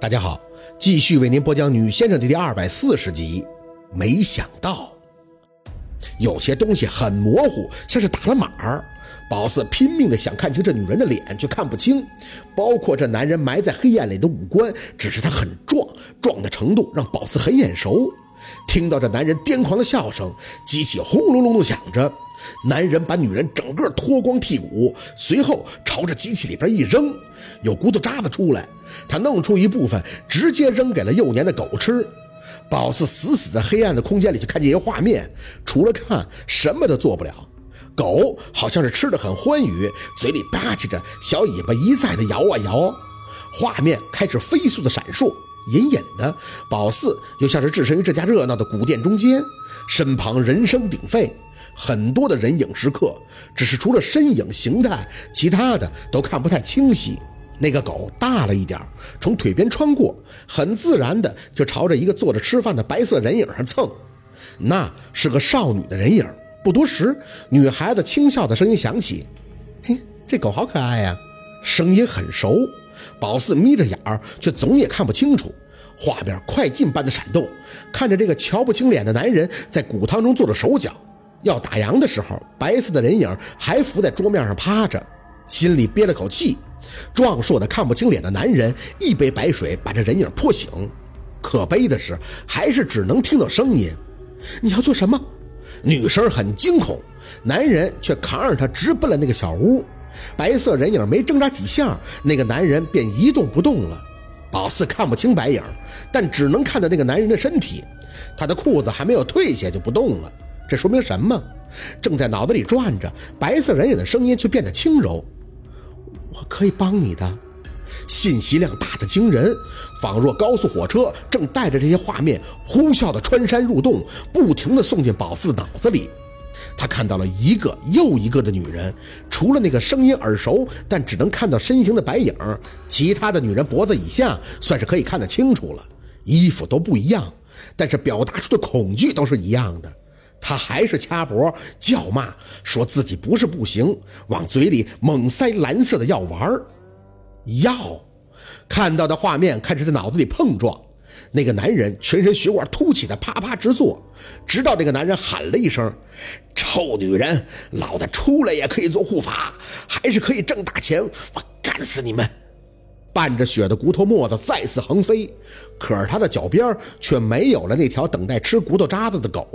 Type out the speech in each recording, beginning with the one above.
大家好，继续为您播讲《女先生》的第二百四十集。没想到，有些东西很模糊，像是打了码儿。宝四拼命的想看清这女人的脸，却看不清，包括这男人埋在黑暗里的五官。只是他很壮，壮的程度让宝四很眼熟。听到这男人癫狂的笑声，机器轰隆隆的响着。男人把女人整个脱光剔骨，随后朝着机器里边一扔，有骨头渣子出来。他弄出一部分，直接扔给了幼年的狗吃。宝四死死在黑暗的空间里，就看见一个画面，除了看，什么都做不了。狗好像是吃的很欢愉，嘴里吧唧着，小尾巴一再的摇啊摇。画面开始飞速的闪烁，隐隐的，宝四又像是置身于这家热闹的古店中间，身旁人声鼎沸。很多的人影时刻，只是除了身影形态，其他的都看不太清晰。那个狗大了一点从腿边穿过，很自然的就朝着一个坐着吃饭的白色人影上蹭。那是个少女的人影。不多时，女孩子轻笑的声音响起：“嘿，这狗好可爱呀！”声音很熟。宝四眯着眼儿，却总也看不清楚。画面快进般的闪动，看着这个瞧不清脸的男人在骨汤中做着手脚。要打烊的时候，白色的人影还伏在桌面上趴着，心里憋了口气。壮硕的看不清脸的男人一杯白水把这人影泼醒，可悲的是，还是只能听到声音。你要做什么？女生很惊恐，男人却扛着她直奔了那个小屋。白色人影没挣扎几下，那个男人便一动不动了。宝四看不清白影，但只能看到那个男人的身体，他的裤子还没有褪下就不动了。这说明什么？正在脑子里转着，白色人影的声音却变得轻柔。我可以帮你的，信息量大的惊人，仿若高速火车正带着这些画面呼啸的穿山入洞，不停的送进宝四脑子里。他看到了一个又一个的女人，除了那个声音耳熟但只能看到身形的白影，其他的女人脖子以下算是可以看得清楚了。衣服都不一样，但是表达出的恐惧都是一样的。他还是掐脖叫骂，说自己不是不行，往嘴里猛塞蓝色的药丸药，看到的画面开始在脑子里碰撞。那个男人全身血管凸起的啪啪直作，直到那个男人喊了一声：“臭女人，老子出来也可以做护法，还是可以挣大钱，我干死你们！”伴着血的骨头沫子再次横飞，可是他的脚边却没有了那条等待吃骨头渣子的狗。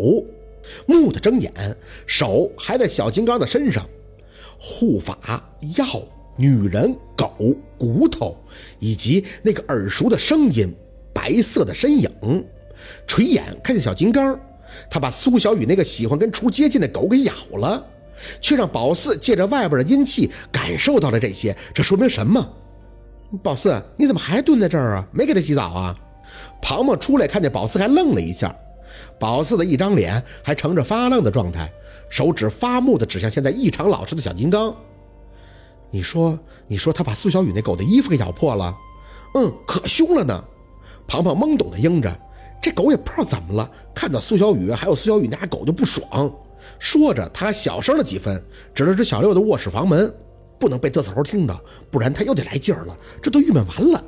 木的睁眼，手还在小金刚的身上。护法药、女人、狗、骨头，以及那个耳熟的声音、白色的身影。垂眼看见小金刚，他把苏小雨那个喜欢跟厨接近的狗给咬了，却让宝四借着外边的阴气感受到了这些。这说明什么？宝四，你怎么还蹲在这儿啊？没给他洗澡啊？庞庞出来看见宝四，还愣了一下。宝四的一张脸还呈着发愣的状态，手指发木的指向现在异常老实的小金刚。你说，你说他把苏小雨那狗的衣服给咬破了？嗯，可凶了呢。庞庞懵懂的应着，这狗也不知道怎么了，看到苏小雨还有苏小雨那俩狗就不爽。说着，他还小声了几分，指了指小六的卧室房门，不能被嘚瑟猴听到，不然他又得来劲儿了。这都郁闷完了。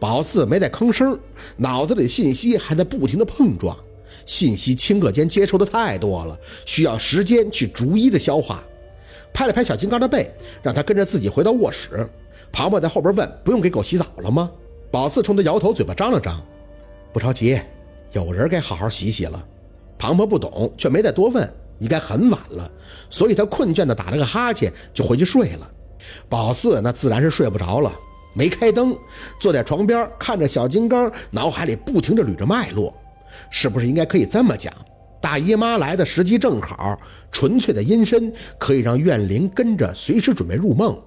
宝四没再吭声，脑子里信息还在不停的碰撞。信息顷刻间接收的太多了，需要时间去逐一的消化。拍了拍小金刚的背，让他跟着自己回到卧室。庞庞在后边问：“不用给狗洗澡了吗？”宝四冲他摇头，嘴巴张了张：“不着急，有人该好好洗洗了。”庞庞不懂，却没再多问。应该很晚了，所以他困倦的打了个哈欠，就回去睡了。宝四那自然是睡不着了，没开灯，坐在床边看着小金刚，脑海里不停的捋着脉络。是不是应该可以这么讲？大姨妈来的时机正好，纯粹的阴身可以让怨灵跟着随时准备入梦，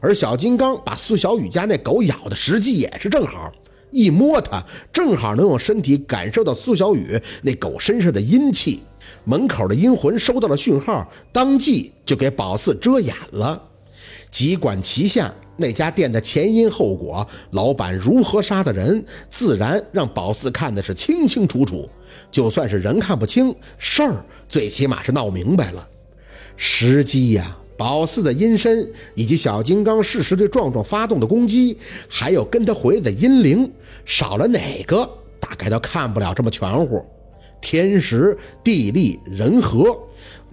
而小金刚把苏小雨家那狗咬的时机也是正好，一摸它正好能用身体感受到苏小雨那狗身上的阴气。门口的阴魂收到了讯号，当即就给宝四遮掩了，急管齐下。那家店的前因后果，老板如何杀的人，自然让宝四看的是清清楚楚。就算是人看不清，事儿最起码是闹明白了。时机呀，宝四的阴身，以及小金刚适时对壮壮发动的攻击，还有跟他回来的阴灵，少了哪个，大概都看不了这么全乎。天时地利人和，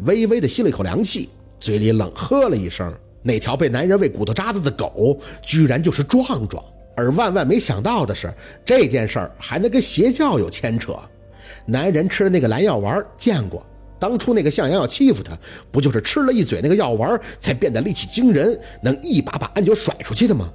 微微的吸了一口凉气，嘴里冷喝了一声。那条被男人喂骨头渣子的狗，居然就是壮壮。而万万没想到的是，这件事儿还能跟邪教有牵扯。男人吃的那个蓝药丸，见过。当初那个向阳要欺负他，不就是吃了一嘴那个药丸，才变得力气惊人，能一把把安九甩出去的吗？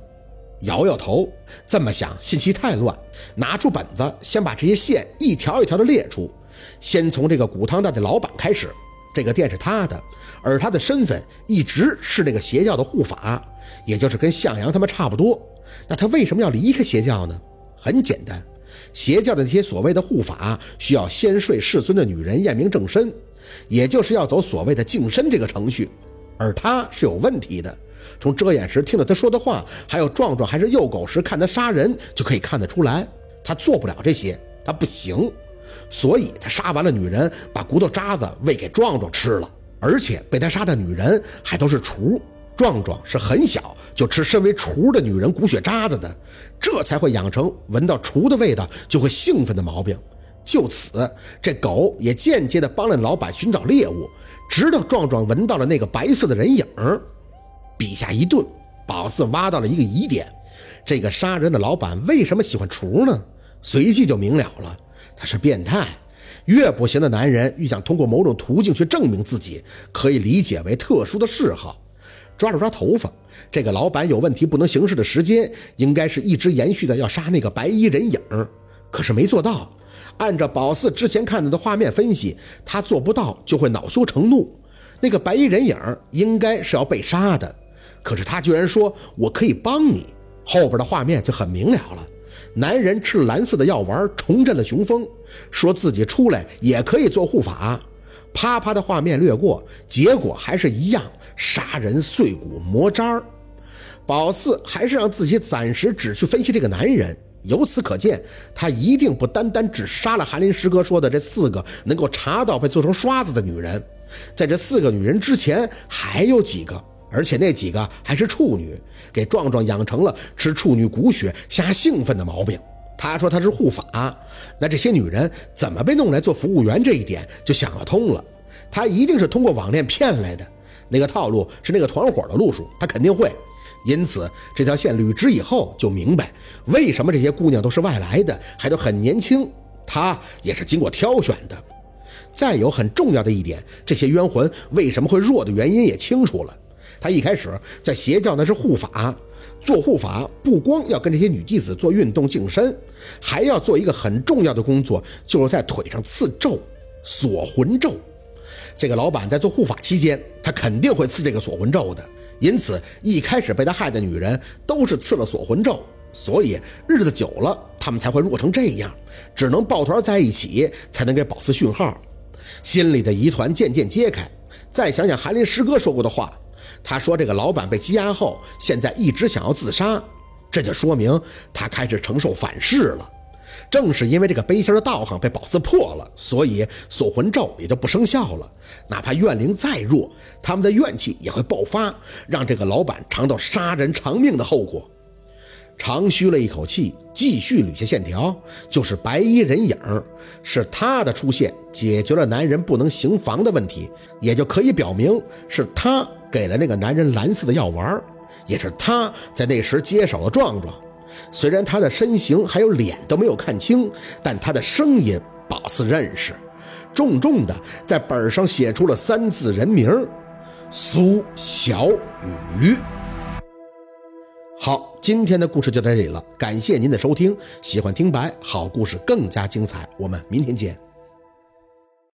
摇摇头，这么想信息太乱。拿出本子，先把这些线一条一条的列出。先从这个骨汤蛋的老板开始，这个店是他的，而他的身份一直是那个邪教的护法，也就是跟向阳他们差不多。那他为什么要离开邪教呢？很简单，邪教的那些所谓的护法需要先睡世尊的女人验明正身。也就是要走所谓的净身这个程序，而他是有问题的。从遮眼时听到他说的话，还有壮壮还是幼狗时看他杀人，就可以看得出来，他做不了这些，他不行。所以他杀完了女人，把骨头渣子喂给壮壮吃了，而且被他杀的女人还都是雏。壮壮是很小就吃身为雏的女人骨血渣子的，这才会养成闻到雏的味道就会兴奋的毛病。就此，这狗也间接的帮了老板寻找猎物，直到壮壮闻到了那个白色的人影儿笔下一顿，宝四挖到了一个疑点：这个杀人的老板为什么喜欢雏呢？随即就明了了，他是变态。越不行的男人越想通过某种途径去证明自己，可以理解为特殊的嗜好。抓了抓头发，这个老板有问题不能行事的时间，应该是一直延续的要杀那个白衣人影儿可是没做到。按照宝四之前看到的画面分析，他做不到就会恼羞成怒。那个白衣人影应该是要被杀的，可是他居然说我可以帮你。后边的画面就很明了了，男人吃了蓝色的药丸，重振了雄风，说自己出来也可以做护法。啪啪的画面掠过，结果还是一样，杀人碎骨磨渣儿。宝四还是让自己暂时只去分析这个男人。由此可见，他一定不单单只杀了韩林师哥说的这四个能够查到被做成刷子的女人，在这四个女人之前还有几个，而且那几个还是处女，给壮壮养成了吃处女骨血瞎兴奋的毛病。他说他是护法，那这些女人怎么被弄来做服务员？这一点就想得通了，他一定是通过网恋骗来的。那个套路是那个团伙的路数，他肯定会。因此，这条线捋直以后，就明白为什么这些姑娘都是外来的，还都很年轻。他也是经过挑选的。再有很重要的一点，这些冤魂为什么会弱的原因也清楚了。他一开始在邪教那是护法，做护法不光要跟这些女弟子做运动净身，还要做一个很重要的工作，就是在腿上刺咒锁魂咒。这个老板在做护法期间，他肯定会刺这个锁魂咒的。因此，一开始被他害的女人都是刺了锁魂咒，所以日子久了，他们才会弱成这样，只能抱团在一起，才能给宝四讯号。心里的疑团渐渐揭开。再想想韩林师哥说过的话，他说这个老板被羁押后，现在一直想要自杀，这就说明他开始承受反噬了。正是因为这个背心的道行被宝四破了，所以锁魂咒也就不生效了。哪怕怨灵再弱，他们的怨气也会爆发，让这个老板尝到杀人偿命的后果。长吁了一口气，继续捋下线条，就是白衣人影，是他的出现解决了男人不能行房的问题，也就可以表明是他给了那个男人蓝色的药丸，也是他在那时接手了壮壮。虽然他的身形还有脸都没有看清，但他的声音宝四认识，重重的在本上写出了三字人名：苏小雨。好，今天的故事就到这里了，感谢您的收听。喜欢听白好故事更加精彩，我们明天见。